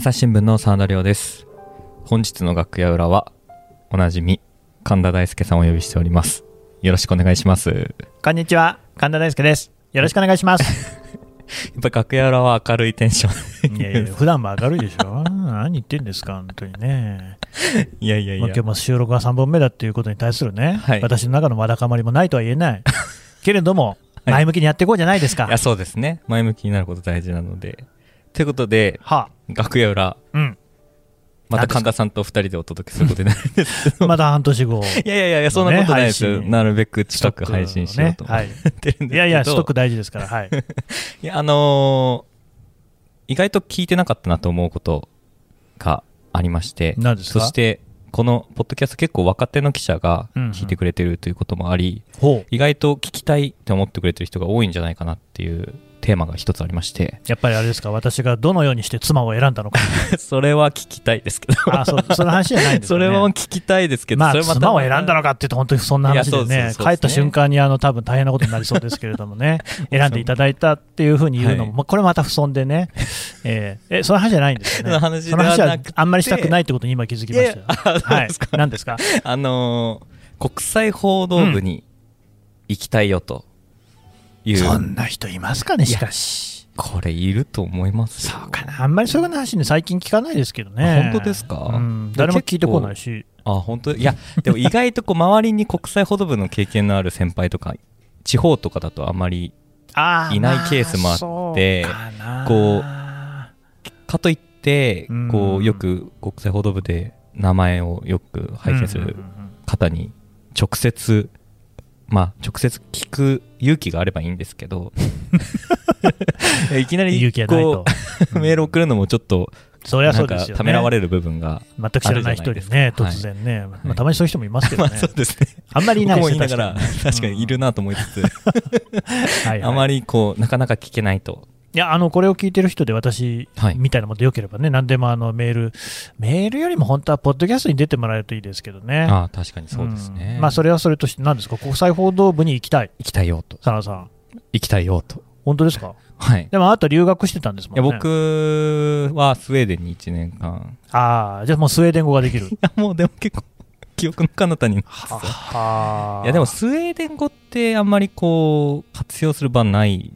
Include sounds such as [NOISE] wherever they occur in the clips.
朝日新聞の沢田亮です本日の楽屋裏はおなじみ神田大輔さんをお呼びしておりますよろしくお願いしますやっこんにちは、神田大輔です。よろしくお願いします。[LAUGHS] ぱり楽屋裏は明るいテンションいやいや、普段も明るいでしょ何言ってんですか、本当にね。いやいやいやまあ今日も収録が3本目だっていうことに対するね、はい私の中のわだかまりもないとは言えない。[LAUGHS] けれども、はい前向きにやっていこうじゃないですか。いやそうですね前向きになること大事なのでということでは楽屋裏あ、うん。また神田さんと二人でお届けすることになるんですけどまた半年後。[LAUGHS] いやいやいやそんなことないですなるべく近く配信しようと思はい。ってるんですけど、いやいや、ストック大事ですから、はい。[LAUGHS] いや、あのー意外と聞いてなかったなと思うことがありまして、何ですか？そして、このポッドキャスト結構若手の記者がうんうん聞いてくれてるということもあり、ほう。意外と聞きたいって思ってくれてる人が多いんじゃないかなっていうテーマが一つありまして、やっぱりあれですか、私がどのようにして妻を選んだのか。[LAUGHS] それは聞きたいですけど、[LAUGHS] あ、そう、その話じゃないんですね。れは聞きたいですけど、まあ、それまた妻を選んだのかって言うと、本当にそんな話でね、そう帰った瞬間にあの多分大変なことになりそうですけれどもね、[LAUGHS] 選んでいただいたっていうふうに言うのも、はい。まあこれまた不遜でね、えーえその話じゃないんですよね、その話はあんまりしたくないってことに今気づきましたはい。何ですか、あのー国際報道部に行きたいよという、そんな人いますかね、しかし。これいると思いますよ。そうかな、あんまりそういう話ね、最近聞かないですけどね。本当ですか？うん、誰も聞いてこないし、あ本当？いやでも意外とこう周りに国際報道部の経験のある先輩とか地方とかだとあまりいないケースもあってまあそうかといってうん。こうよく国際報道部で名前をよく拝見する方に直接まあ直接聞く勇気があればいいんですけど。[LAUGHS] いきなりこ。うメール送るのもちょっとそりゃそうですよね。ためらわれる部分が全く知らない人でね、突然ね、まあ、はいたまにそういう人もいますけど [LAUGHS] まあね、そうですね。あんまりいない僕ですねも言いながら確かに。いるなと思いつつ。[LAUGHS] あまりこうなかなか聞けないといや、あの、これを聞いてる人で私、はい。みたいなものでよければね、何でもあのメール、メールよりも本当はポッドキャストに出てもらえるといいですけどね。ああ確かにそうですね。ん。まあ、それはそれとして、何ですか、国際報道部に行きたい、行きたい。よと佐野さん。行きたいよと。本当ですか？はい。でもあなた留学してたんですもんね。いや僕はスウェーデンに1年間。ああ、じゃあもうスウェーデン語ができる。[LAUGHS] いやもうでも結構記憶の彼方にははあいやでもスウェーデン語ってあんまりこう活用する場ない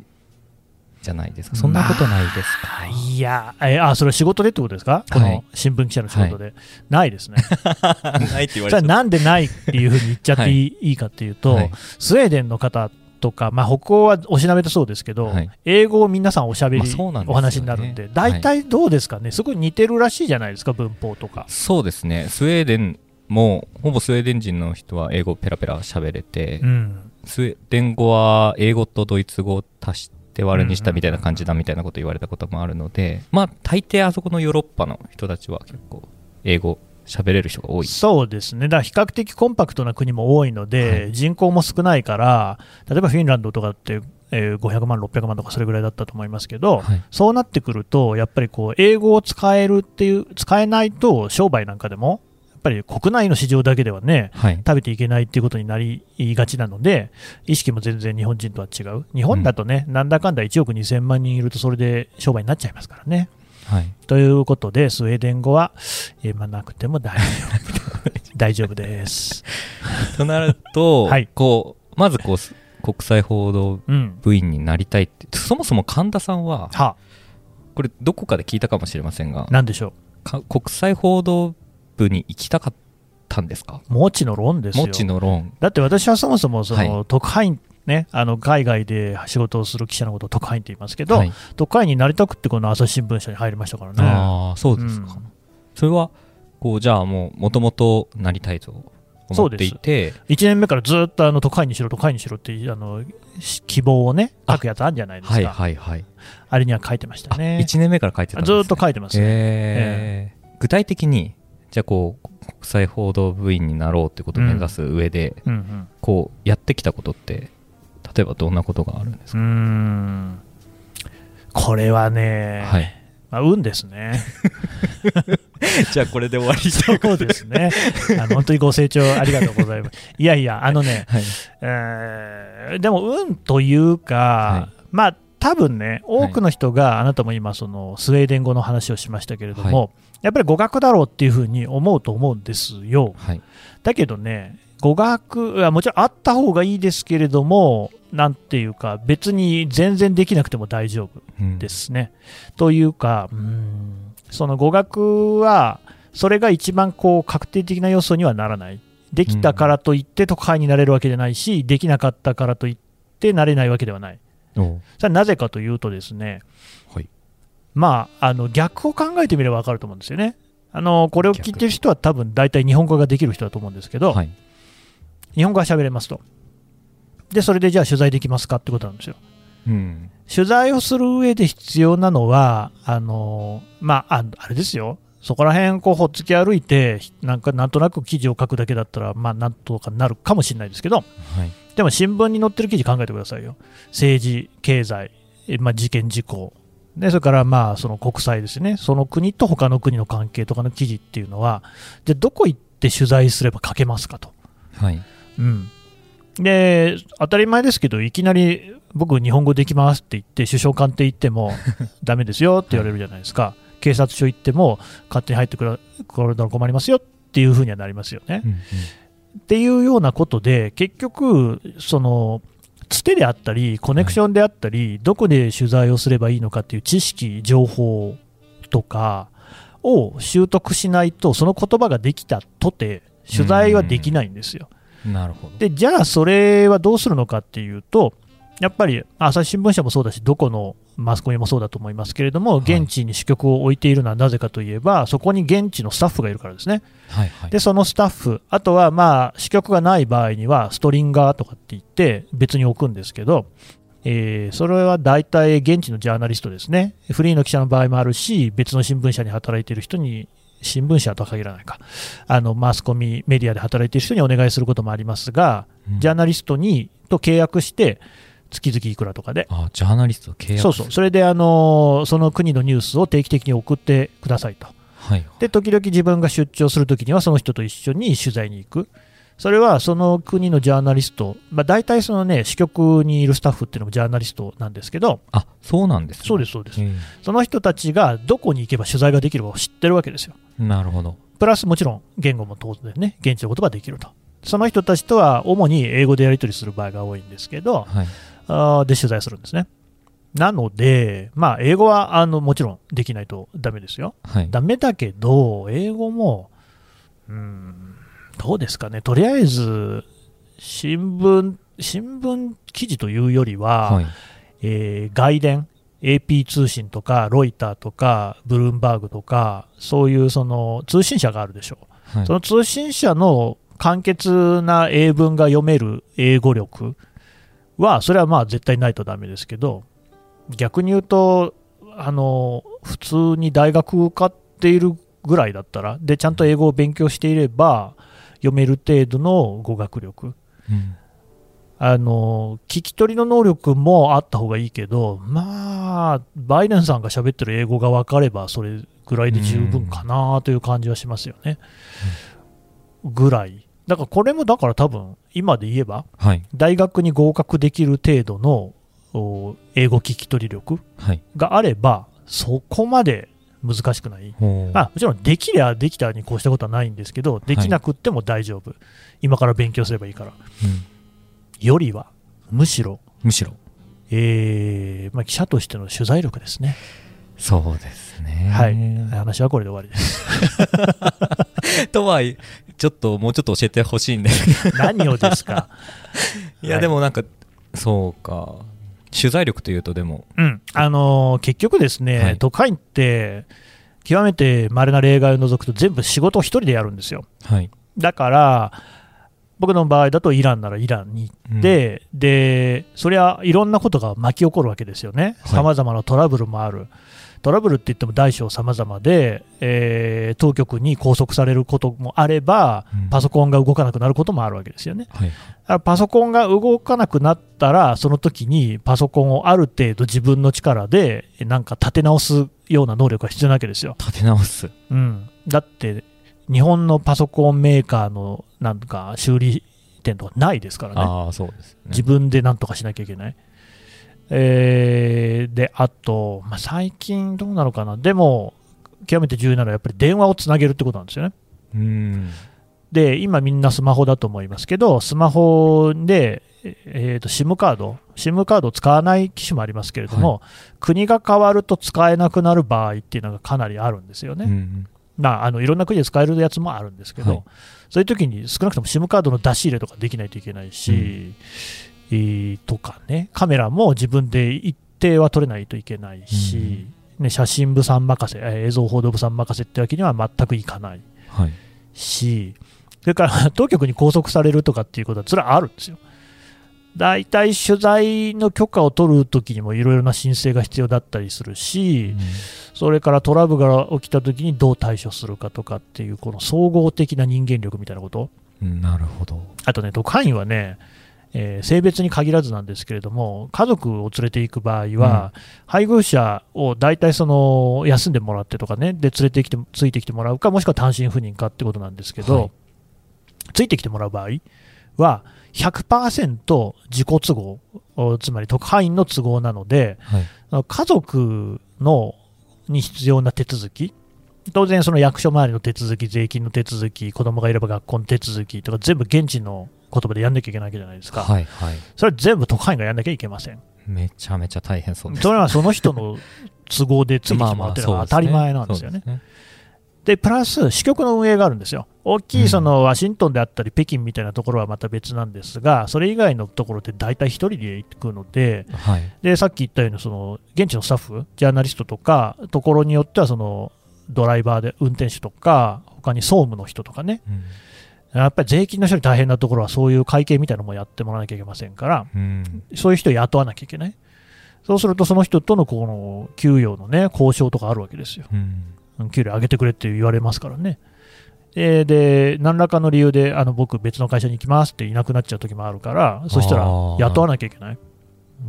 じゃないですか。そんなことないですか、いや、えあそれは仕事でってことですか、こはい。の新聞記者の仕事で。ないですね。[LAUGHS] ないって言われなんでないっていうふうに言っちゃっていい,、い、いかっていうと、はい。スウェーデンの方とか、まあ、北欧はおしなべてそうですけど、はい。英語を皆さんおしゃべり、まあね。お話になるんで、大体どうですかね、すごい似てるらしいじゃないですか、文法とか。そうですね。スウェーデンもほぼスウェーデン人の人は英語ペラペラ喋れて、うん、スウェーデン語は英語とドイツ語を足して割るにしたみたいな感じだみたいなこと言われたこともあるので、まあ大抵あそこのヨーロッパの人たちは結構英語喋れる人が多い。そうですね、だから比較的コンパクトな国も多いので、はい。人口も少ないから、例えばフィンランドとかって、えー500万、600万とかそれぐらいだったと思いますけど、はい。そうなってくると、やっぱりこう英語を使えるっていう、使えないと商売なんかでも、ぱり国内の市場だけではね、はい。食べていけないっていうことになりがちなので、意識も全然日本人とは違う、日本だとね、なんだかんだ1億2000万人いると、それで商売になっちゃいますからね。はい。ということで、スウェーデン語は、えーまあ、なくても大丈夫 [LAUGHS] 大丈夫です。[LAUGHS] となると、はいこう、まずこうす、国際報道うん、部員になりたいって、そもそも神田さんは、はこれどこかで聞いたかもしれませんが、なんでしょか国際報道部に行きたかったんですか？う、もちの論ですよ。もちの論。だって私はそもそもその、は特派員、ね、あの海外で仕事をする記者のことを特派員って言いますけど、はい、特派員になりたくって、この朝日新聞社に入りましたからね。ああ、そうですか。うんそれは、こう、じゃあもう、もともとなりたいと思っていて、1年目からずっとあの特派員にしろ、特派員にしろってあのし希望をね、書くやつあるんじゃないですか、はいはいはい。あれには書いてましたあ、ね。1年目から書いてたんです、ね、ずっと書いてますね。えー具体的に、じゃあこう、国際報道部員になろうってことを目指す上で、うんうんこう、やってきたことって、例えばどんなことがあるんですか、んこれはね、はい。まあ、運ですね。[LAUGHS] じゃあこれで終わりそうですね。あの本当にご清聴ありがとうございます。いやいや、あのね、はい。えーでも運というか、はまあ、多分ね、多くの人が、あなたも今、そのスウェーデン語の話をしましたけれども、やっぱり語学だろうっていうふうに思うと思うんですよ。はい。だけどね、語学はもちろんあった方がいいですけれども、なんていうか、別に全然できなくても大丈夫うんですね。というか、うーんその語学は、それが一番こう確定的な要素にはならない。できたからといって都会になれるわけじゃないし、できなかったからといってなれないわけではない。おそれはなぜかというとですね、はい。まあ、あの逆を考えてみれば分かると思うんですよね。あのこれを聞いてる人は多分大体日本語ができる人だと思うんですけど、はい。日本語が喋れますと。で、それでじゃあ取材できますかってことなんですよ。うん。取材をする上で必要なのは、あのまあ、ああれですよ。そこら辺こうほっつき歩いて、なんかなんとなく記事を書くだけだったら、まあ、なんとかなるかもしれないですけど、はい。でも新聞に載ってる記事考えてくださいよ。政治、経済、えまあ、事件、事故。で、それからまあ、その国際ですね。その国と他の国の関係とかの記事っていうのは、じゃあどこ行って取材すれば書けますかと。はい。うん。で、当たり前ですけど、いきなり僕、日本語できますって言って、首相官邸行っても、[LAUGHS] ダメですよって言われるじゃないですか。警察署行っても、勝手に入ってくるこれなら困りますよっていうふうにはなりますよね。うんうんっていうようなことで、結局、その、つてであったり、コネクションであったり、どこで取材をすればいいのかっていう知識、情報とかを習得しないと、その言葉ができたとて、取材はできないんですよ。なるほど。で、じゃあそれはどうするのかっていうと、やっぱり朝日新聞社もそうだし、どこのマスコミもそうだと思いますけれども、はい現地に支局を置いているのはなぜかといえば、そこに現地のスタッフがいるからですね。はいはい。で、そのスタッフ、あとはまあ支局がない場合には、ストリンガーとかって言って、別に置くんですけど、えーそれは大体現地のジャーナリストですね、フリーの記者の場合もあるし、別の新聞社に働いている人に、新聞社とは限らないか、あのマスコミ、メディアで働いている人にお願いすることもありますが、うんジャーナリストにと契約して、月々いくらとかで、あ、ジャーナリスト契約そうそう、それであのその国のニュースを定期的に送ってくださいと。はい。で、時々自分が出張するときには、その人と一緒に取材に行く。それはその国のジャーナリスト、まあ、大体そのね、支局にいるスタッフっていうのもジャーナリストなんですけど、あ、そうなんですね。そうです、そうです。えその人たちがどこに行けば取材ができるかを知ってるわけですよ。えなるほど。プラスもちろん言語も当然ね、現地の言葉できると。その人たちとは主に英語でやり取りする場合が多いんですけど、はい。で取材するんですね。なので、まあ、英語はあのもちろんできないとダメですよ。はい。ダメだけど、英語も、うん、どうですかね、とりあえず、新聞、新聞記事というよりは、はい。えー外伝、AP 通信とか、ロイターとか、ブルームバーグとか、そういうその通信社があるでしょう。はいその通信社の簡潔な英文が読める英語力は、それはまあ絶対ないとダメですけど、逆に言うと、あの普通に大学受かっているぐらいだったら、でちゃんと英語を勉強していれば、読める程度の語学力、うんあの聞き取りの能力もあった方がいいけど、まあ、バイデンさんが喋ってる英語が分かれば、それぐらいで十分かなという感じはしますよね。ぐらい。だからこれもだから多分、今で言えば、はい。大学に合格できる程度のお英語聞き取り力はい。があれば、そこまで難しくない。あ、もちろんできりゃできたにこうしたことはないんですけど、できなくっても大丈夫。今から勉強すればいいから。うんよりは、むしろ、むしろ。えーまあ、記者としての取材力ですね。そうですね。はい。話はこれで終わりです。[LAUGHS] とはいちょっともうちょっと教えてほしいんで。[LAUGHS] 何をですか？いや、はいでもなんか、そうか。取材力というとでも、うん。あのー結局ですね、はい都会って、極めて稀な例外を除くと全部仕事を一人でやるんですよ。はい。だから、僕の場合だとイランならイランに行って、で、そりゃいろんなことが巻き起こるわけですよね。はいさまざまなトラブルもある。トラブルって言っても大小さまざまで、えー当局に拘束されることもあれば、うんパソコンが動かなくなることもあるわけですよね。はい。パソコンが動かなくなったら、その時にパソコンをある程度自分の力でなんか立て直すような能力が必要なわけですよ。立て直す。うん、だって、日本のパソコンメーカーのなんか修理店とかないですからね、ああ、そうですね。自分でなんとかしなきゃいけない。えーで、あと、まあ、最近どうなのかな、でも、極めて重要なのはやっぱり電話をつなげるってことなんですよね。うん。で、今みんなスマホだと思いますけど、スマホで、えー、と SIM カード、SIM カードを使わない機種もありますけれども、国が変わると使えなくなる場合っていうのがかなりあるんですよね。うんまあ、あのいろんな国で使えるやつもあるんですけど、はい。そういう時に少なくとも SIM カードの出し入れとかできないといけないし、うとかね、カメラも自分で一定は撮れないといけないし、ね、写真部さん任せ、えー映像報道部さん任せってわけには全くいかないはい。し、それから [LAUGHS] 当局に拘束されるとかっていうことは、それはあるんですよ。大体取材の許可を取るときにもいろいろな申請が必要だったりするし、それからトラブルが起きたときにどう対処するかとかっていう、この総合的な人間力みたいなこと、うんなるほど。あとね、特派員はね、えー性別に限らずなんですけれども、家族を連れて行く場合は、配偶者を大体その休んでもらってとかね、で連れてきてついてきてもらうか、もしくは単身赴任かってことなんですけど、はい。ついてきてもらう場合は、100%自己都合、おつまり特派員の都合なので、はい。家族のに必要な手続き、当然、その役所周りの手続き、税金の手続き、子供がいれば学校の手続きとか、全部現地の言葉でやんなきゃいけないわけじゃないですか、はいはい。それは全部特派員がやんなきゃいけません。めちゃめちゃ大変そうです。それはその人の都合でついてきてもらってるのが当たり前なんですよね。で、プラス、支局の運営があるんですよ。大きいそのワシントンであったり、北京みたいなところはまた別なんですが、それ以外のところって大体一人で行くので、はい。でさっき言ったようにその現地のスタッフ、ジャーナリストとか、ところによってはそのドライバーで運転手とか、他に総務の人とかね、うんやっぱり税金の処理大変なところはそういう会計みたいなのもやってもらわなきゃいけませんから、うんそういう人を雇わなきゃいけない。そうすると、その人とのこの給与のね、交渉とかあるわけですよ。うんうん給料上げてくれって言われますからね。えーで、何らかの理由で、あの僕、別の会社に行きますっていなくなっちゃう時もあるから、そしたら雇わなきゃいけない。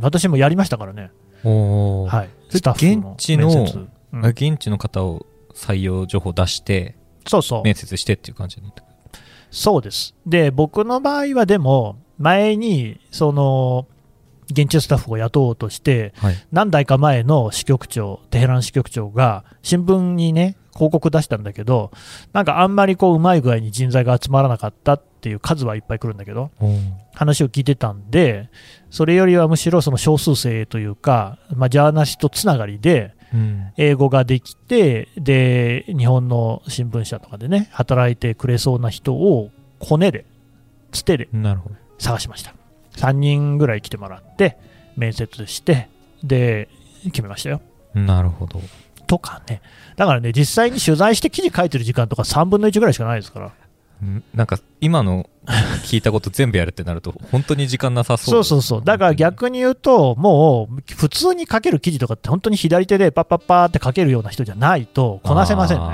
私もやりましたからね。はい。スタッフの現地のうん現地の方を採用情報出してそうそう。面接してっていう感じになってくるそうです。で、僕の場合はでも、前に、その、現地スタッフを雇おうとして、はい何代か前の支局長、テヘラン支局長が、新聞にね、広告出したんだけど、なんかあんまりこう、うまい具合に人材が集まらなかったっていう数はいっぱい来るんだけど、話を聞いてたんで、それよりはむしろその少数生というか、まあ、ジャーナリストつながりで、うん英語ができて、で、日本の新聞社とかでね、働いてくれそうな人をコネで、つてで探しました。3人ぐらい来てもらって、面接して、で、決めましたよ。なるほどとかね。だからね、実際に取材して記事書いてる時間とか3分の1ぐらいしかないですから。うんなんか今の聞いたこと全部やるってなると本当に時間なさそうそうそうそう。だから逆に言うと、もう、普通に書ける記事とかって本当に左手でパッパッパーって書けるような人じゃないとこなせませんね。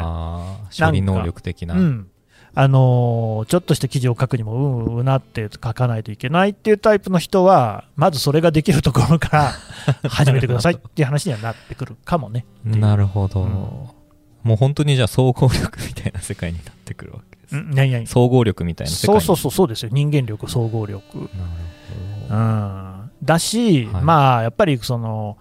処理能力的なうん。あのーちょっとした記事を書くにも、うんうなって書かないといけないっていうタイプの人は、まずそれができるところから [LAUGHS] 始めてくださいっていう話にはなってくるかもね。なるほど、うんもう本当にじゃあ総合力みたいな世界になってくるわけ何々総合力みたいな世界にそうそうそう、そうですよ。人間力、総合力。なるうほどん。だし、はいまあ、やっぱりその、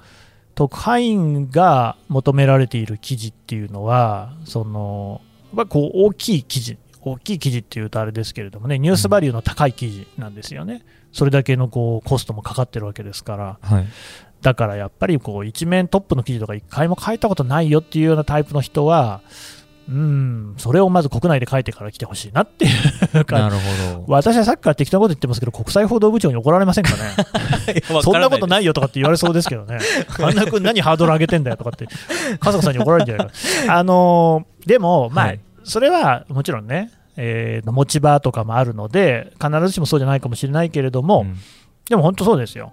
特派員が求められている記事っていうのは、その、やっぱこう大きい記事、大きい記事っていうとあれですけれどもね、ニュースバリューの高い記事なんですよね。それだけのこうコストもかかってるわけですから、はいだからやっぱりこう一面トップの記事とか一回も書いたことないよっていうようなタイプの人は、うん、それをまず国内で書いてから来てほしいなっていう感じ。なるほど私はさっきから適当なこと言ってますけど、国際報道部長に怒られませんかね。[LAUGHS] そんなことないよとかって言われそうですけどね。神田君何ハードル上げてんだよとかって、笠子さんに怒られるんじゃないか。[LAUGHS] あのーでも、まあ、はいそれはもちろんね、えー持ち場とかもあるので、必ずしもそうじゃないかもしれないけれども、うんでも本当そうですよ。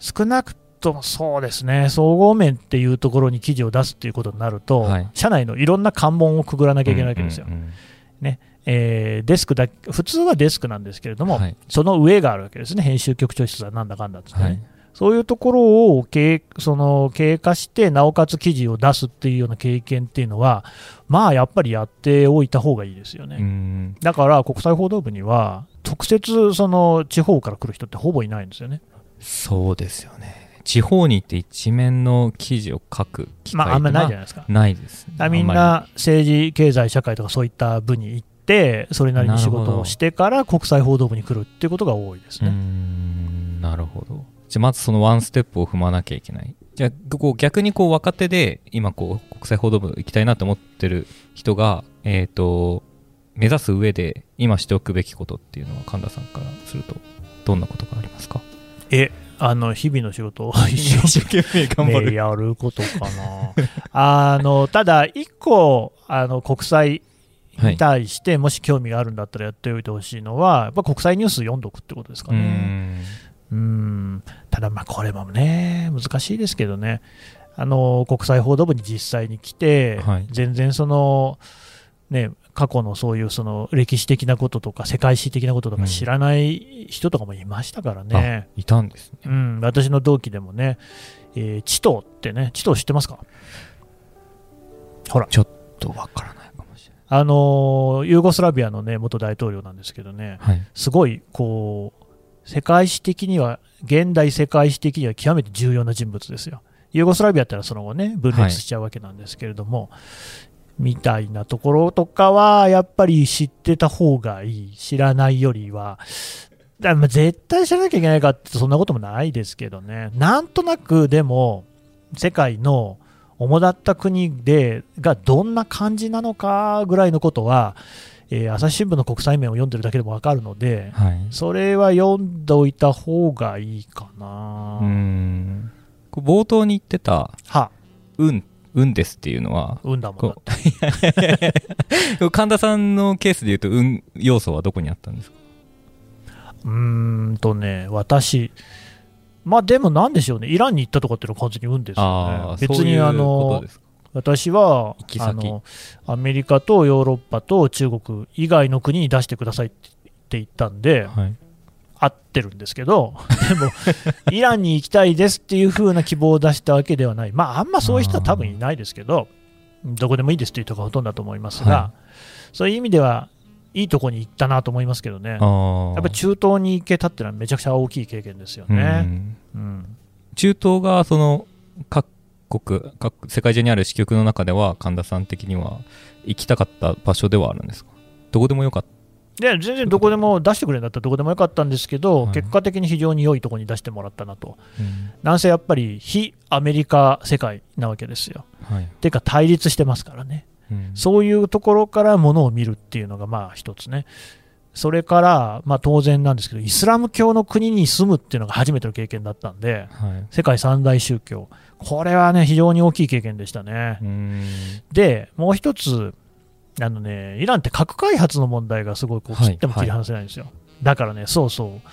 少なくともそうですね、総合面っていうところに記事を出すっていうことになると、はい。社内のいろんな関門をくぐらなきゃいけないわけですよ。うんうんえーデスクだ普通はデスクなんですけれども、はい。その上があるわけですね、編集局長室だなんだかんだってね、はい。そういうところを経その経過して、なおかつ記事を出すっていうような経験っていうのは、まあやっぱりやっておいた方がいいですよね。うん。だから国際報道部には、直接その地方から来る人ってほぼいないんですよね。そうですよね地方に行って一面の記事を書く機会まあ、あんまりないじゃないですか。ないです、ね。あみんあな政治、経済、社会とかそういった部に行って、それなりに仕事をしてから国際報道部に来るっていうことが多いですね。んなるほど。じゃあまずそのワンステップを踏まなきゃいけない。じゃあこう逆にこう若手で今こう国際報道部行きたいなと思ってる人がえっ、と目指す上で今しておくべきことっていうのは神田さんからするとどんなことがありますか？え、あの、日々の仕事を一生懸命 [LAUGHS] 頑ね、やることかな。[LAUGHS] あの、ただ、一個、あの、国際に対して、もし興味があるんだったらやっておいてほしいのは、やっぱ国際ニュース読んどくってことですかね。んうん。ただ、まあ、これもね、難しいですけどね。あの、国際報道部に実際に来て、はい全然その、ね、過去のそういうその歴史的なこととか世界史的なこととか知らない人とかもいましたからね。あいたんですね。うん、私の同期でもね、えー、チトってね、チト知ってますか？ほら、ちょっとわからないかもしれあのーユーゴスラビアのね、元大統領なんですけどね、ないはい。すごい、こう、世界史的には、現代世界史的には極めて重要な人物ですよ。ユーゴスラビアってのはその後ね、分裂しちゃうわけなんですけれども、みたいなところとかは、やっぱり知ってた方がいい。知らないよりは。だまあ絶対知らなきゃいけないかってそんなこともないですけどね。なんとなくでも、世界の主だった国でがどんな感じなのかぐらいのことは、えー朝日新聞の国際面を読んでるだけでもわかるので、はいそれは読んでおいた方がいいかな。うーん冒頭に言ってたは、「運」運ですっていうのは運だもん [LAUGHS] 神田さんのケースで言うと運要素はどこにあったんですか？うーんとね、私、まあでもなんでしょうね、イランに行ったとかっていうのは完全に運ですよね。別にあの私はあのアメリカとヨーロッパと中国以外の国に出してくださいって言ったんで、はい合ってるんですけど、でも、イランに行きたいですっていう風な希望を出したわけではない、まあ、あんまそういう人は多分いないですけど、どこでもいいですっていう人がほとんどだと思いますが、はそういう意味では、いいとこに行ったなと思いますけどね。あやっぱ中東に行けたっていうのはめちゃくちゃ大きい経験ですようね。ん。うん。中東がその各国各世界中にある支局の中では神田さん的には行きたかった場所ではあるんですか？どこでもよかったで全然どこでも出してくれるんだったらどこでもよかったんですけど、はい結果的に非常に良いところに出してもらったなと。なんせやっぱり非アメリカ世界なわけですよ。はいていうか対立してますからね。うんそういうところからものを見るっていうのがまあ一つね。それから、まあ当然なんですけど、イスラム教の国に住むっていうのが初めての経験だったんで、はい世界三大宗教。これはね、非常に大きい経験でしたね。うんで、もう一つ、あのね、イランって核開発の問題がすごいこうはい切っても切り離せないんですよ。だからね、そうそう。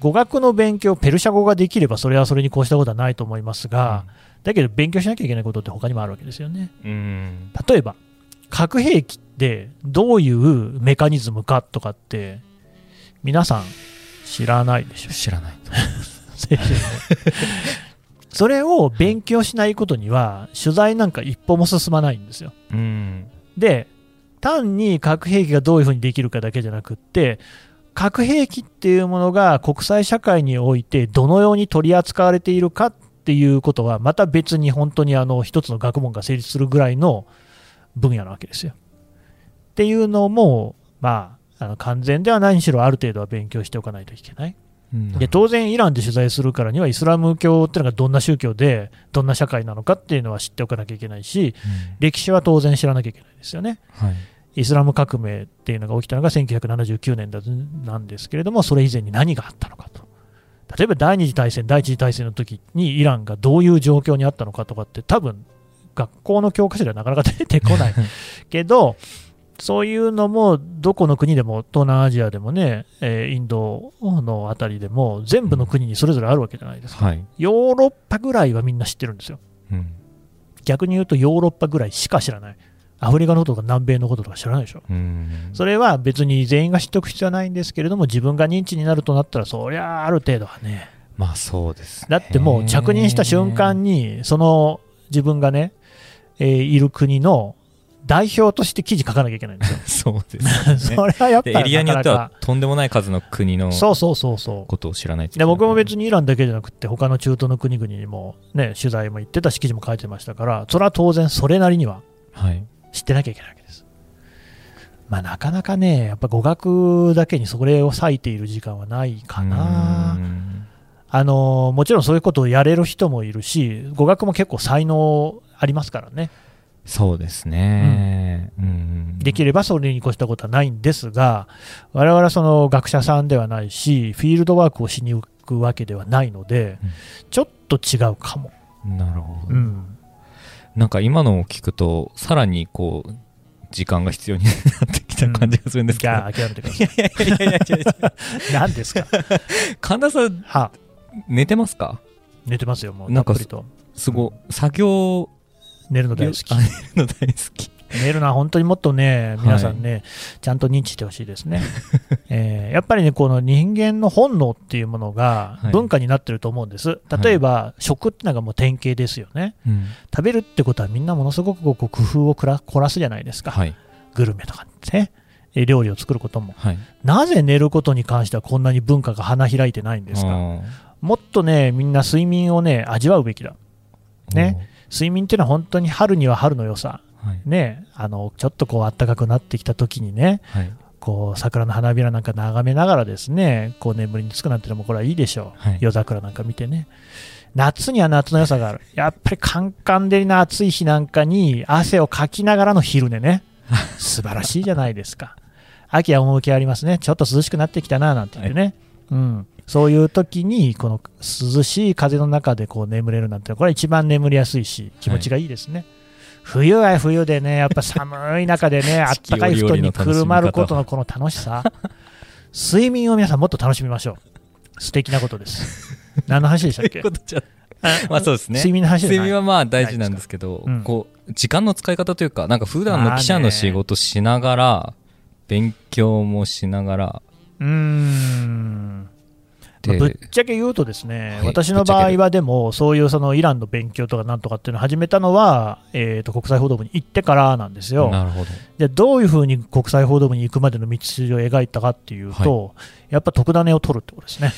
語学の勉強、ペルシャ語ができれば、それはそれにこうしたことはないと思いますが、だけど勉強しなきゃいけないことって他にもあるわけですよね。うん例えば、核兵器ってどういうメカニズムかとかって、皆さん知らないでしょ。知らない [LAUGHS] それを勉強しないことには、取材なんか一歩も進まないんですよ。うんで、単に核兵器がどういうふうにできるかだけじゃなくって、核兵器っていうものが国際社会においてどのように取り扱われているかっていうことは、また別に本当にあの一つの学問が成立するぐらいの分野なわけですよ。っていうのも、まあ、あの完全ではないにしろある程度は勉強しておかないといけない。で当然、イランで取材するからには、イスラム教っていうのがどんな宗教で、どんな社会なのかっていうのは知っておかなきゃいけないし、歴史は当然知らなきゃいけないですよね。はいイスラム革命っていうのが起きたのが1979年だなんですけれども、それ以前に何があったのかと。例えば第二次大戦、第一次大戦の時にイランがどういう状況にあったのかとかって、多分学校の教科書ではなかなか出てこない [LAUGHS] けど、そういうのもどこの国でも、東南アジアでもね、えーインドのあたりでも、全部の国にそれぞれあるわけじゃないですか。はいヨーロッパぐらいはみんな知ってるんですよ。うん逆に言うとヨーロッパぐらいしか知らない。アフリカのこととか南米のこととか知らないでしょ？うんそれは別に全員が知っておく必要はないんですけれども、自分が認知になるとなったら、そりゃあある程度はね、まあそうですねだってもう着任した瞬間に、その自分がね、えーいる国の代表として記事書かなきゃいけないんですよ。[LAUGHS] そうですよね。[LAUGHS] それはやっぱりでエリアによってはとんでもない数の国のそうそうそうそう。ことを知らないで僕も別にイランだけじゃなくて、他の中東の国々にも、ね、取材も行ってたし、記事も書いてましたから、それは当然、それなりにははい。知ってなきゃいけないわけです。まあ、なかなかね、やっぱ語学だけにそれを割いている時間はないかな。んあのもちろんそういうことをやれる人もいるし、語学も結構才能ありますからね。そうですね。うん。できればそれに越したことはないんですが、我々はその学者さんではないし、フィールドワークをしに行くわけではないので、うんちょっと違うかも。なるほど。うんなんか今のを聞くと、さらにこう、時間が必要になってきた感じがするんですけど。じゃあ諦めてください。いやいやいやいや何ですか？神田さん、は寝てますか？寝てますよ、もう。なんか。すごい、作業寝るの大好きあ。寝るの大好き。寝るのは本当にもっとね、皆さんね、ちゃんと認知してほしいですね。[LAUGHS] えーやっぱりね、この人間の本能っていうものがはい文化になってると思うんです。例えば、食ってのがもう典型ですよね。うん。食べるってことはみんなものすごくこう工夫を凝らすじゃないですか。はい。グルメとかね。えー料理を作ることも。はい。なぜ寝ることに関してはこんなに文化が花開いてないんですかあもっとね、みんな睡眠をね、味わうべきだ。ーね。睡眠っていうのは本当に春には春の良さ。はい。ね、あの、ちょっとこう暖かくなってきた時にね、はい。こう桜の花びらなんか眺めながらですね、こう眠りにつくなんてのもこれはいいでしょう。はい夜桜なんか見てね。夏には夏の良さがある。やっぱりカンカン照りの暑い日なんかに汗をかきながらの昼寝ね。[LAUGHS] 素晴らしいじゃないですか。秋は趣ありますね。ちょっと涼しくなってきたななんて言ってね。うん。そういう時に、この涼しい風の中でこう眠れるなんて、これは一番眠りやすいし、気持ちがいいですね。冬は冬でね、やっぱ寒い中でね、[LAUGHS] あったかい布団にくるまることのこの楽しさ。睡眠を皆さんもっと楽しみましょう。素敵なことです。何の話でしたっけ？[LAUGHS] まあそうですね。睡眠の話睡眠はまあ大事なんですけど、うんこう、時間の使い方というか、なんか普段の記者の仕事しながら、勉強もしながら、うーん。まであぶっちゃけ言うとですね、はい私の場合はでも、そういうそのイランの勉強とかなんとかっていうのを始めたのは、えー、と国際報道部に行ってからなんですよ。なるほど。じゃあどういうふうに国際報道部に行くまでの道筋を描いたかっていうと、やっぱ特ダネを取るってことですね。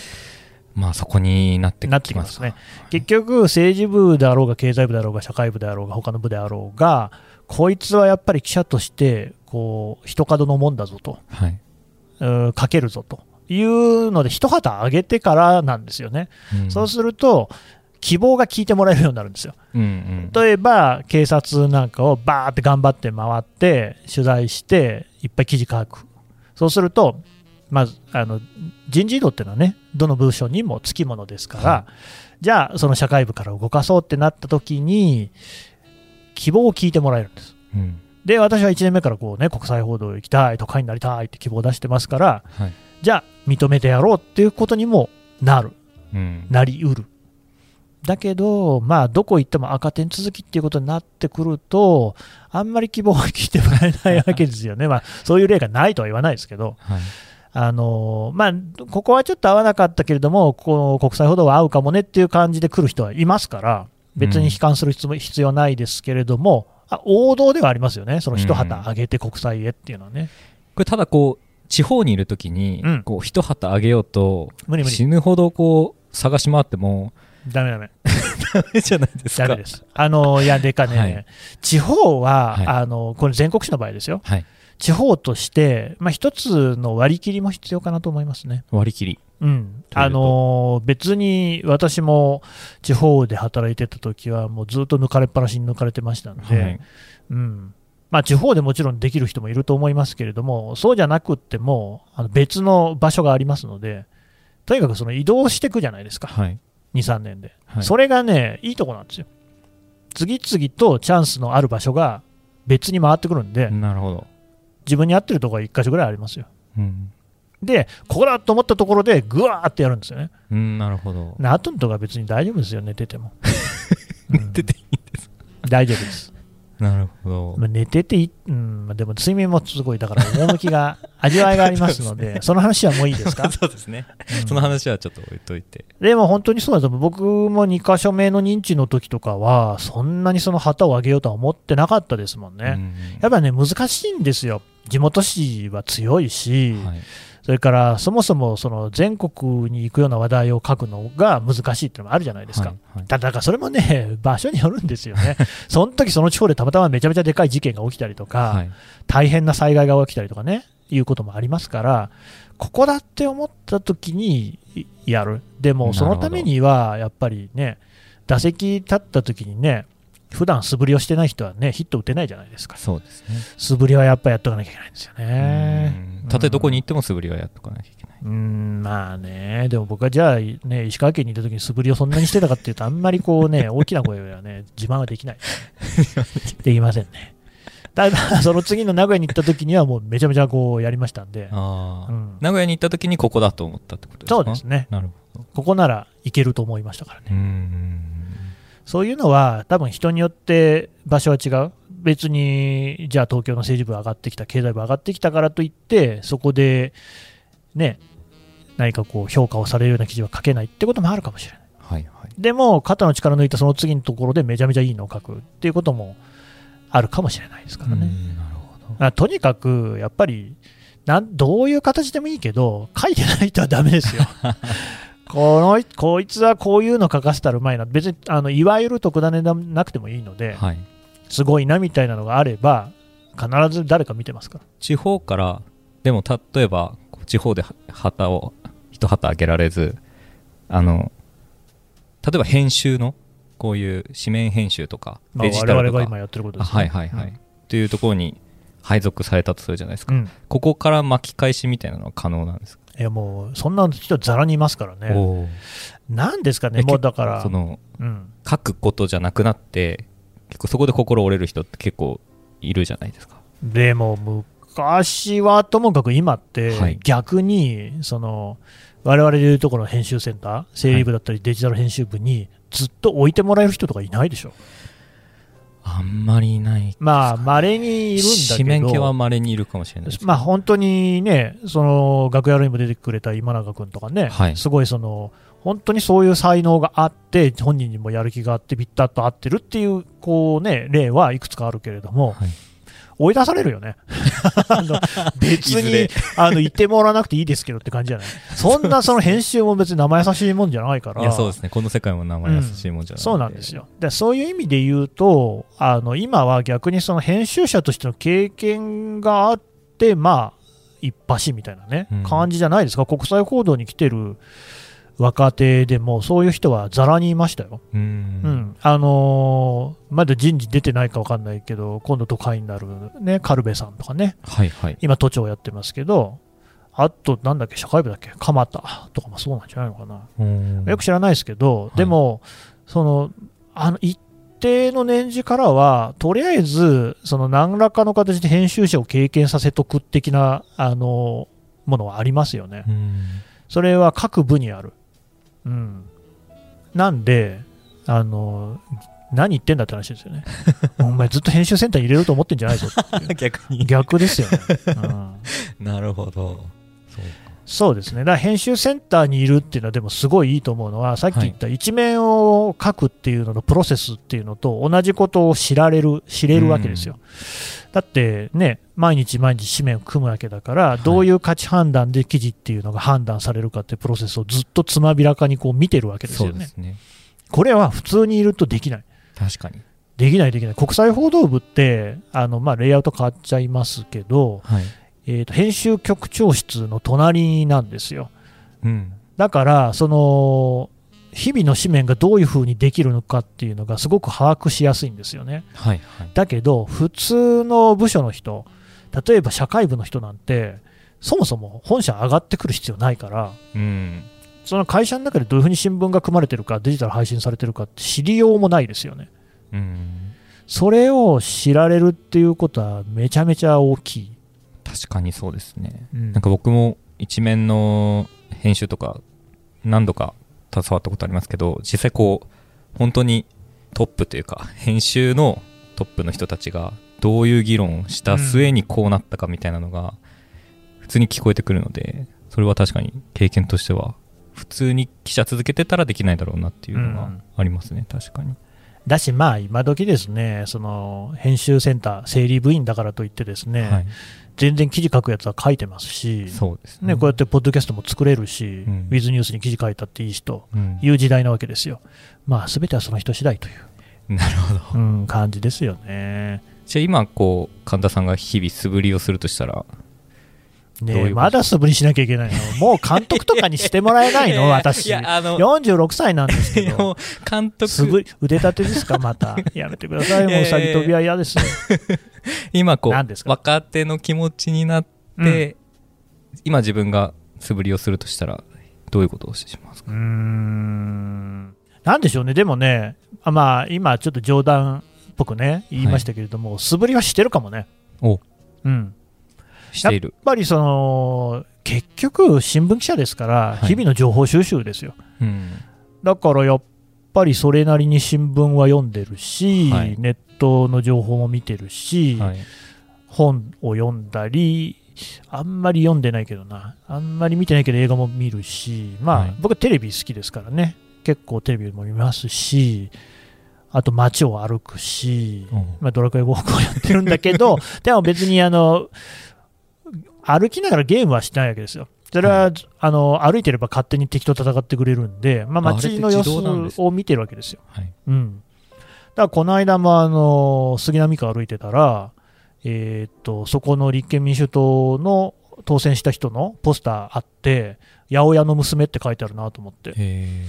まあそこになってきますすね。結局、政治部であろうが、経済部であろうが、社会部であろうが、他の部であろうが、こいつはやっぱり記者として、こう、一角のもんだぞと、はい。うん書けるぞというので、一旗上げてからなんですよね。うんそうすると、希望が聞いてもらえるようになるんですよ。うんうん。例えば、警察なんかをバーって頑張って回って、取材して、いっぱい記事書く。そうすると、まず、あの、人事異動っていうのはね、どの部署にもつきものですから、はじゃあ、その社会部から動かそうってなった時に、希望を聞いてもらえるんです。うん。で、私は1年目からこうね、国際報道行きたい、都会になりたいって希望を出してますから、はい。じゃあ、認めてやろうっていうことにもなる。うん。なりうる。だけど、まあ、どこ行っても赤点続きっていうことになってくると、あんまり希望が聞いてもらえないわけですよね。まあ、そういう例がないとは言わないですけど、はい。あのまあ、ここはちょっと合わなかったけれども、この国際報道は合うかもねっていう感じで来る人はいますから、別に悲観する必要ないですけれども、あ王道ではありますよね、その一旗上げて国際へっていうのはね。これただこう、地方にいるときにうん、こう、一旗あげようと、無理無理死ぬほどこう、探し回っても、ダメダメ。[LAUGHS] ダメじゃないですか。ダメです。あの、いや、でかね、はい地方は、はいあの、これ全国紙の場合ですよ。はい。地方として、まあ、一つの割り切りも必要かなと思いますね。割り切り。うん、あの別に私も地方で働いてた時は、もうずっと抜かれっぱなしに抜かれてましたので、はい。うんまあ、地方でもちろんできる人もいると思いますけれども、そうじゃなくっても、あの別の場所がありますので、とにかくその移動していくじゃないですか、はい。2、3年で。はいそれがね、いいとこなんですよ。次々とチャンスのある場所が別に回ってくるんで、なるほど。自分に合ってるところが1箇所ぐらいありますよ。うん。で、ここだと思ったところで、ぐわーってやるんですよね。うん、なるほど。後のとか別に大丈夫ですよ、寝てても。[LAUGHS] うん出ていい大丈夫です。なるほど。まあ寝ててうん、まあでも睡眠もすごい、だから趣が、[LAUGHS] 味わいがありますので、その話はもういいですか？[LAUGHS] そうですね。うんその話はちょっと置いといて。でも本当にそうだと思う、僕も2箇所目の認知の時とかは、そんなにその旗を上げようとは思ってなかったですもんね。うんやっぱね、難しいんですよ、地元紙は強いし、はい。それからそもそもその全国に行くような話題を書くのが難しいっていうのもあるじゃないですか。はいはいただだからそれもね、[LAUGHS] 場所によるんですよね。[LAUGHS] その時その地方でたまたまめちゃめちゃでかい事件が起きたりとか、はい。大変な災害が起きたりとかね、いうこともありますから、ここだって思った時にやる。でも、そのためには、やっぱりね、打席立った時にね、普段素振りをしてない人はね、ヒット打てないじゃないですか。そうですね。素振りはやっぱりやっとかなきゃいけないんですよね。うんたとえどこに行っても素振りはやっとかなきゃいけない。うん、まあね、でも僕はじゃあ、ね、石川県にいた時に素振りをそんなにしてたかっていうと、あんまりこうね、大きな声はね、[LAUGHS] 自慢はできない。できませんね。ただ、その次の名古屋に行った時には、もうめちゃめちゃこうやりましたんで、うん名古屋に行った時にここだと思ったってことですか？そうですね、なるほど。ここならいけると思いましたからね。うん。そういうのは、多分人によって場所は違う。別に、じゃあ東京の政治部上がってきた、経済部上がってきたからといって、そこで、ね、何かこう評価をされるような記事は書けないってこともあるかもしれない。はいはい。でも、肩の力抜いたその次のところでめちゃめちゃいいのを書くっていうこともあるかもしれないですからね。うんなるほど。まあとにかく、やっぱりなん、どういう形でもいいけど、書いてない人はダメですよ。[LAUGHS] このこいつはこういうの書かせたらうまいな、別にあのいわゆる特ダネななくてもいいので、はい。すごいなみたいなのがあれば、必ず誰か見てますか？ら。地方から、でも例えば、地方で旗を、一旗あげられず、あの、例えば編集の、こういう紙面編集とか、まあ、デジ我タルとか、々が今やってることですね。はいはいはい。っていうところに配属されたとするじゃないですか。うん。うんここから巻き返しみたいなのは可能なんですか、いやもう、そんな人ざらにいますからね。なんですかね、えもうだからそ、の、うん、書くことじゃなくなって、結構そこで心折れる人って結構いるじゃないですか。でも昔はともかく今ってはい。逆にその我々でいうところの編集センター整理部だったりデジタル編集部にずっと置いてもらえる人とかいないでしょ。あんまりいない。まあ稀にいるんだけ紙面系はにいるかもしれないまあ本当にねその楽屋にも出てくれた今永君とかね、はい。すごいその本当にそういう才能があって本人にもやる気があってビッタッと合ってるっていうこうね例はいくつかあるけれども、はい追い出されるよね。[LAUGHS] あの [LAUGHS] 別に [LAUGHS] あの言ってもらわなくていいですけどって感じじゃない。そんなその編集も別に生優しいもんじゃないから。いや、そうですね。この世界も名前優しいもんじゃない、そうなんです。よ。でそういう意味で言うと、あの今は逆にその編集者としての経験があって、まあ、一発みたいなね、うん感じじゃないですか、国際報道に来てる若手でも、そういう人はざらにいましたよ。う。うんんあのーまだ人事出てないか分かんないけど、今度都会になる、ね、カルベさんとかね、はいはい。今、都庁やってますけど、あと、なんだっけ、社会部だっけ、蒲田とかもそうなんじゃないのかな。うんよく知らないですけど、いでも、その、あの、一定の年次からは、とりあえず、その何らかの形で編集者を経験させとく的な、あの、ものはありますよね。うんそれは各部にある。うん。なんで、あの、何言ってんだって話ですよね。[LAUGHS] お前ずっと編集センターに入れると思ってんじゃないぞ [LAUGHS] 逆に。逆ですよね。うん [LAUGHS] なるほど。そうそうですね、だから編集センターにいるっていうのは、でもすごいいいと思うのは、さっき言った一面を書くっていうののプロセスっていうのと同じことを知られる、知れるわけですよ。だってね、毎日毎日紙面を組むわけだから、いどういう価値判断で記事っていうのが判断されるかっていうプロセスをずっとつまびらかにこう見てるわけですよね。ね。これは普通にいるとできない。確かに。できない、できない。国際報道部って、あのまあ、レイアウト変わっちゃいますけど、はい。えーと編集局長室の隣なんですよ。うん。だから、その、日々の紙面がどういうふうにできるのかっていうのがすごく把握しやすいんですよね。はいはい。だけど、普通の部署の人、例えば社会部の人なんて、そもそも本社上がってくる必要ないから、うん。その会社の中でどういうふうに新聞が組まれてるか、デジタル配信されてるかって知りようもないですよね。うん。それを知られるっていうことはめちゃめちゃ大きい。確かにそうですね。うんなんか僕も一面の編集とか何度か携わったことありますけど、実際こう、本当にトップというか、編集のトップの人たちがどういう議論をした末にこうなったかみたいなのが普通に聞こえてくるのでそれは確かに経験としては普通に記者続けてたらできないだろうなっていうのがありますね、確かに。だし、まあ、今時ですね、その編集センター、整理部員だからといってですね、はい、全然記事書くやつは書いてますし、そうですね。ね、こうやってポッドキャストも作れるし、ん。ウィズニュースに記事書いたっていいしとうん。いう時代なわけですよ。まあ、すべてはその人次第という、なるほど。うん、感じですよね。じゃあ今こう神田さんが日々素振りをするとしたらねどういうこと？まだ素振りしなきゃいけないの、[LAUGHS] もう監督とかにしてもらえないの、私、いやあの46歳なんですけど。監督。素振り腕立てですか、また、[LAUGHS] やめてください、もういやいや。いや詐欺飛びは嫌です。[LAUGHS] 今こう若手の気持ちになって、今自分が素振りをするとしたらどういうことをしますか？うーん。なんでしょうね、でもね、あまあ、今、ちょっと冗談っぽくね、言いましたけれども、素振りはしてるかもね。お。うん、している。やっぱりその結局、新聞記者ですから、はい。日々の情報収集ですよ。うんだからやっぱりそれなりに新聞は読んでるし、はい。ネットの情報も見てるし、はい。本を読んだり、あんまり読んでないけどな、あんまり見てないけど映画も見るし、まあ、はい。僕テレビ好きですからね、結構テレビも見ますし、あと街を歩くし、うん。まあ、ドラクエウォークをやってるんだけど、[LAUGHS] でも別にあの歩きながらゲームはしてないわけですよ。それは、はあの歩いてれば勝手に敵と戦ってくれるんで、まあ、街の様子を見てるわけですよ。はい。うん、だからこの間もあの杉並区歩いてたら、えーっとそこの立憲民主党の当選した人のポスターあって、八百屋の娘って書いてあるなと思って、へ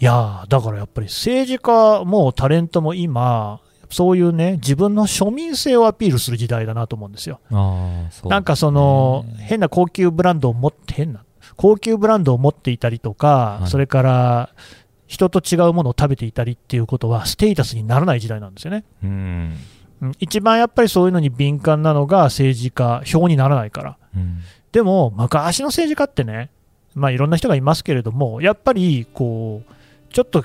いやー、だからやっぱり政治家もタレントも今、そういうね、自分の庶民性をアピールする時代だなと思うんですよ。ーああそうなんかその、変な高級ブランドを持って、変な、高級ブランドを持っていたりとか、はいそれから、人と違うものを食べていたりっていうことは、ステータスにならない時代なんですよね。うんうん一番やっぱりそういうのに敏感なのが政治家、票にならないから。うんでも、昔の政治家ってね、まあ、いろんな人がいますけれども、やっぱりこう、ちょっと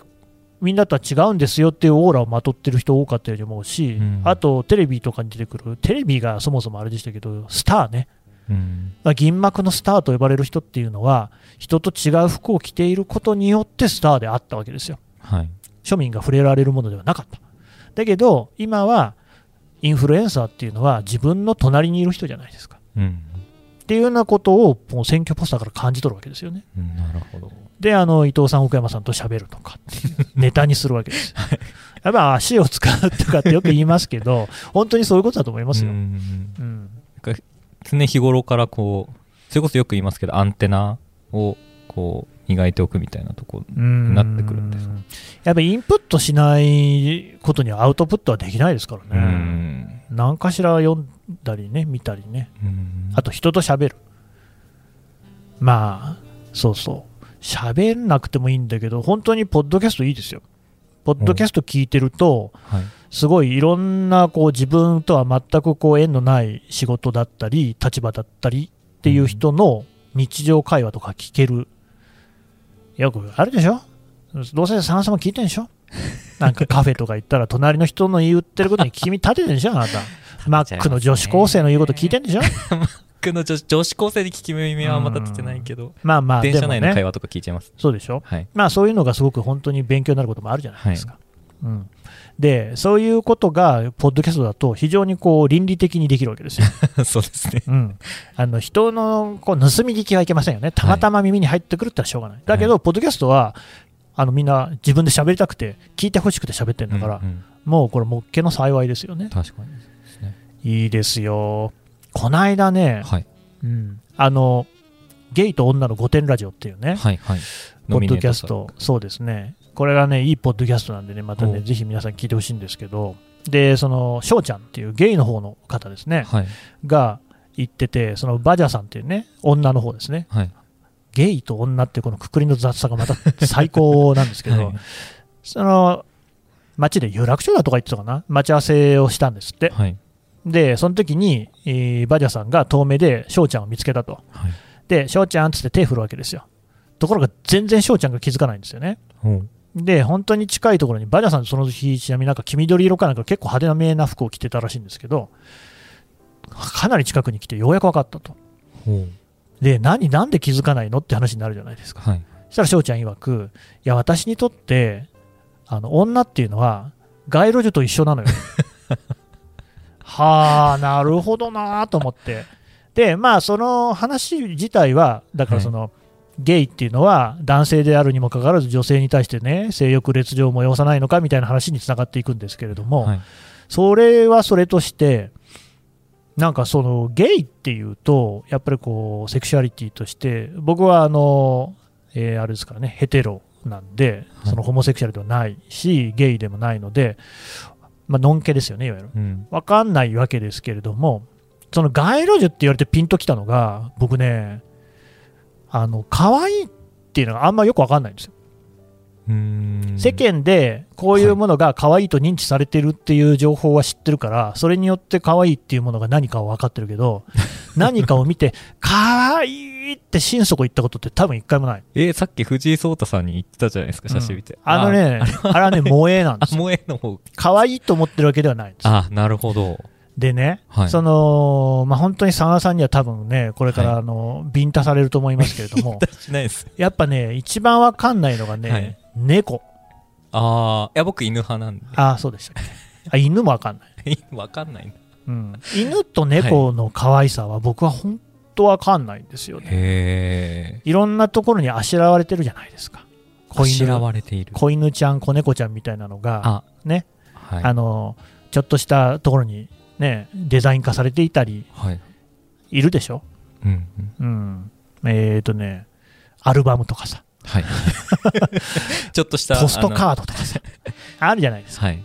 みんなとは違うんですよっていうオーラをまとってる人多かったように思うし、うんあとテレビとかに出てくる、テレビがそもそもあれでしたけど、スターね、うんまあ銀幕のスターと呼ばれる人っていうのは、人と違う服を着ていることによってスターであったわけですよ。はい庶民が触れられるものではなかった。だけど、今はインフルエンサーっていうのは自分の隣にいる人じゃないですか。うんっていうようなことをもう選挙ポスターから感じ取るわけですよね。うんなるほどで、あの伊藤さん、奥山さんと喋るとかネタにするわけですよ。[LAUGHS] やっぱ足を使うとかってよく言いますけど、[LAUGHS] 本当にそういうことだと思いますよ。ううんん常日頃からこうそれこそよく言いますけどアンテナをこう磨いておくみたいなところうんなってくるんですかやっぱりインプットしないことにはアウトプットはできないですからうね。ん何かしら読んだりね、見たりね。うんあと人と喋る。まあ、そうそう。喋んなくてもいいんだけど、本当にポッドキャストいいですよ。ポッドキャスト聞いてると、はいすごいいろんなこう自分とは全くこう縁のない仕事だったり、立場だったりっていう人の日常会話とか聞ける。よくあるでしょ？どうせさんさんも聞いてんでしょ？[LAUGHS] なんかカフェとか行ったら隣の人の言ってることに聞き耳立ててんでしょ？あなた。マックの女子高生の言うこと聞いてんでしょ？[LAUGHS] 僕の女子女子高生に聞き耳はまだ立てないけど。まあまあ、電車内の会話とか聞いちゃいます。そうでしょ？はい。まあそういうのがすごく本当に勉強になることもあるじゃないですか。うん、で、そういうことが、ポッドキャストだと非常にこう倫理的にできるわけですよ。[LAUGHS] そうですね。うん、あの人のこう盗み聞きはいけませんよね、たまたま耳に入ってくるってのはしょうがない。だけど、ポッドキャストはあのみんな自分で喋りたくて、聞いてほしくて喋ってるんだから、うんうん。もうこれ、もっけの幸いですよね。確かに。ね。いいですよ。こないだね、はい。うん、あの、ゲイと女の御殿ラジオっていうね、はいはい。ポッドキャスト。そうですね、これがね、いいポッドキャストなんでね、またね、おぜひ皆さん聞いてほしいんですけど、で、その、翔ちゃんっていうゲイの方の方ですね、はい。が言ってて、そのバジャさんっていうね、女の方ですね、はい。ゲイと女っていうこのくくりの雑さがまた最高なんですけど、[LAUGHS] はい。その、街で有楽町だとか言ってたかな、待ち合わせをしたんですって。はいで、その時に、えーバジャさんが遠目で翔ちゃんを見つけたと。はいで、翔ちゃんっつって手振るわけですよ。ところが全然翔ちゃんが気づかないんですよね。で、本当に近いところに、バジャさん、その日、ちなみになんか黄緑色かなんか結構派手なめな服を着てたらしいんですけど、かなり近くに来て、ようやく分かったと。ほで、何、なんで気づかないのって話になるじゃないですか。う。はい。そしたら翔ちゃん曰く、いや、私にとって、あの女っていうのは、街路樹と一緒なのよ。[LAUGHS] はあ、なるほどなと思って。で、まあ、その話自体は、だからその、ゲイっていうのは男性であるにもかかわらず女性に対してね性欲烈情を催さないのかみたいな話につながっていくんですけれども、はい。それはそれとして、なんかそのゲイっていうと、やっぱりこうセクシュアリティとして、僕はあの、えーあれですからね、ヘテロなんで、はいそのホモセクシャルではないし、ゲイでもないので、まあ、のんけですよね、いわゆる。うん。わかんないわけですけれども、その街路樹って言われてピンときたのが、僕ね、あの可愛いっていうのがあんまよくわかんないんですよ。世間でこういうものが可愛いと認知されてるっていう情報は知ってるから、それによって可愛いっていうものが何かは分かってるけど、[LAUGHS] 何かを見て、可愛いって心底言ったことって多分一回もない。えーさっき藤井聡太さんに言ってたじゃないですか、写真見て。あのね、あれはね、萌えなんであ、すよ。[LAUGHS] 萌えの方。可愛いと思ってるわけではないんですよ。あ、なるほど。でね、はいその、まあ、本当に佐賀さんには多分ね、これからあの、ビンタされると思いますけれども、[LAUGHS] しないです。やっぱね、一番わかんないのがね、はい猫。ああ、いや、僕犬派なんで。ああ、そうでしたっけ。あ、犬もわかんない。[LAUGHS] わかんない。うん、犬と猫の可愛さは僕は本当わかんないんですよね。いろんなところにあしらわれてるじゃないですか。子あしら犬われている。子犬ちゃん、子猫ちゃんみたいなのが、あ、ね、はい。あの、ちょっとしたところにね、デザイン化されていたり、はい。いるでしょ？うんうん。うん。えーとね、アルバムとかさ、はい。[LAUGHS] ちょっとした。ポストーカードとかさ、あるじゃないですか。はい。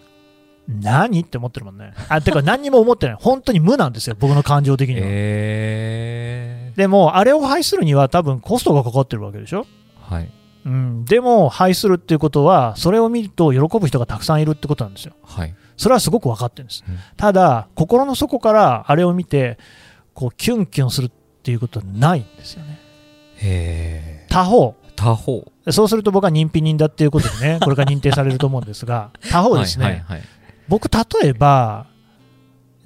何って思ってるもんね。あ、てか何にも思ってない。本当に無なんですよ、僕の感情的には。えでも、あれを排するには多分コストがかかってるわけでしょ？ー。はい。うん、でも、排するっていうことは、それを見ると喜ぶ人がたくさんいるってことなんですよ。はい。それはすごく分かってるんです。うんただ、心の底からあれを見て、こう、キュンキュンするっていうことはないんですよね。へえ。他方、他方。そうすると僕は認否人だっていうことでね、これから認定されると思うんですが、他方ですね、はいはいはい。僕、例えば、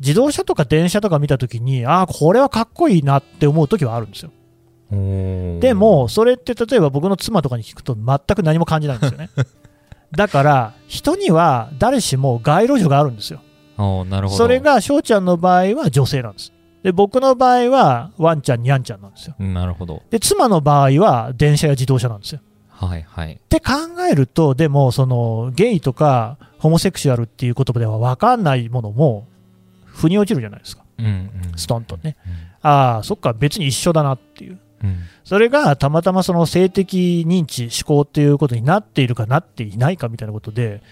自動車とか電車とか見たときに、ああ、これはかっこいいなって思うときはあるんですよ。で、も、それって例えば僕の妻とかに聞くと全く何も感じないんですよね。[LAUGHS] だから、人には誰しも街路樹があるんですよ。あーなるほど。それ、が翔ちゃんの場合は女性なんです。で、僕の場合はワンちゃん、ニャンちゃんなんですよ。なるほど。で、妻の場合は電車や自動車なんですよ。はいはい。って考えると、でも、その、ゲイとかホモセクシュアルっていう言葉では分かんないものも、腑に落ちるじゃないですか。うんうん。ストンとね。ああ、そっか、別に一緒だなっていう。うん。うん。それがたまたまその性的認知、思考っていうことになっているかなっていないかみたいなことで、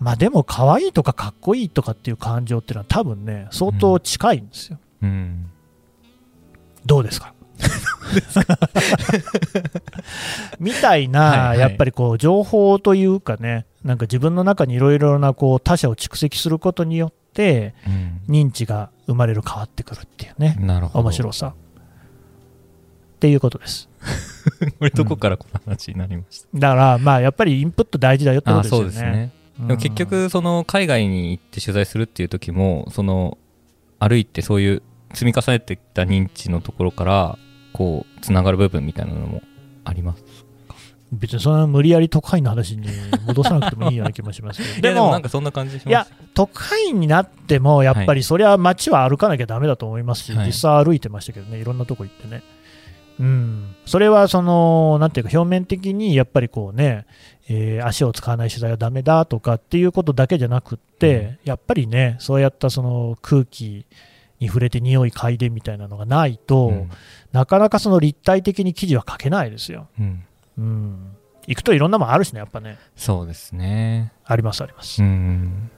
まあでも可愛いとかかっこいいとかっていう感情っていうのは多分ね、相当近いんですよ。うん。どうですか？[LAUGHS] みたいな、はいはいやっぱりこう情報というかね、なんか自分の中にいろいろなこう他者を蓄積することによって、うん。認知が生まれる、変わってくるっていうね、なるほど。面白さ。っていうことです。[LAUGHS] これどこからこの話になりました、だから、まあやっぱりインプット大事だよってこあとですよね。そうですね。うんでも結局、その海外に行って取材するっていう時も、その歩いてそういう積み重ねてきた認知のところから、こう、つながる部分みたいなのもあります。別にそんな無理やり都会の話に戻さなくてもいいような気もしますけど、い [LAUGHS] でももなんかそんな感じしますいや、都会になっても、やっぱりそりゃ街は歩かなきゃだめだと思いますし、はい。実際歩いてましたけどね、いろんなとこ行ってね。うん、それはその、なんていうか、表面的にやっぱりこうね、えー足を使わない取材はだめだとかっていうことだけじゃなくって、やっぱりね、そうやったその空気に触れて匂い嗅いでみたいなのがないと、うんなかなかその立体的に記事は書けないですよ。うん。うん。行くといろんなもんあるしね、やっぱね。そうですね。あります、あります。うん。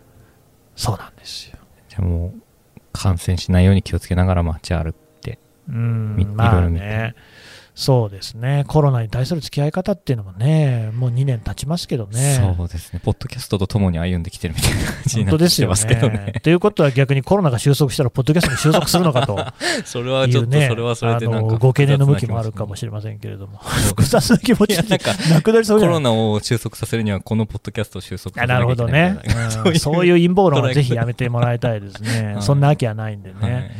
そうなんですよ。じゃあもう、感染しないように気をつけながら街歩って。うんみ、まあいろいろ見てね。そうですね、コロナに対する付き合い方っていうのもね、もう2年経ちますけどね。そうですね。ポッドキャストと共に歩んできてるみたいな感じに本当ですよなってますけどね。ね。[LAUGHS] ということは逆にコロナが収束したら、ポッドキャストに収束するのかと。それはちょっと、いうね、それはそれでなんかあのご懸念の向きもあるかもししれませんけれども、複雑な気持ちなんかなくなりそうコロナを収束させるには、このポッドキャストを収束さあせなるほどね。うん。そういう陰謀論は [LAUGHS] ぜひやめめてもらいたいですね、[LAUGHS] はい。そんなわけはないんでね、はい。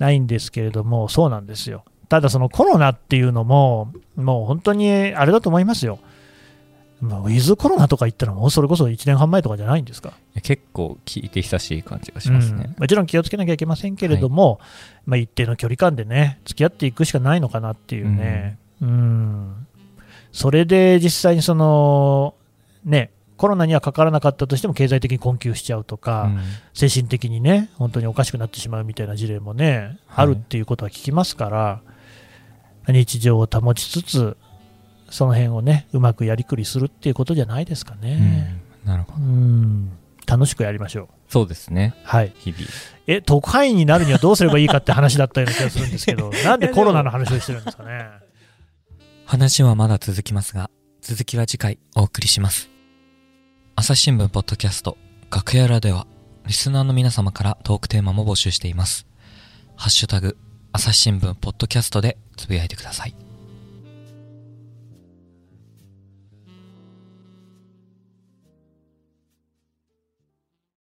ないんですけれども、そうなんですよ、ただそのコロナっていうのも、もう本当にあれだと思いますよ、もうウィズコロナとか言ったら、もうそれこそ1年半前とかじゃないんですか、結構聞いて久しい感じがしますね。うん。もちろん気をつけなきゃいけませんけれども、まあ、一定の距離感でね、付き合っていくしかないのかなっていうね、うん。それで実際にその、ね、コロナにはかからなかったとしても経済的に困窮しちゃうとか、うん。精神的にね、本当におかしくなってしまうみたいな事例もね、はい。あるっていうことは聞きますから、日常を保ちつつ、その辺をね、うまくやりくりするっていうことじゃないですかね。うんなるほど。うん、楽しくやりましょう。そうですね。はい。日々。え、特派員になるにはどうすればいいかって話だったような気がするんですけど、[LAUGHS] なんでコロナの話をしてるんですかね。話はまだ続きますが、続きは次回お送りします。朝日新聞ポッドキャスト楽屋裏では、リスナーの皆様からトークテーマも募集しています。ハッシュタグ、朝日新聞ポッドキャストでつぶやいてください。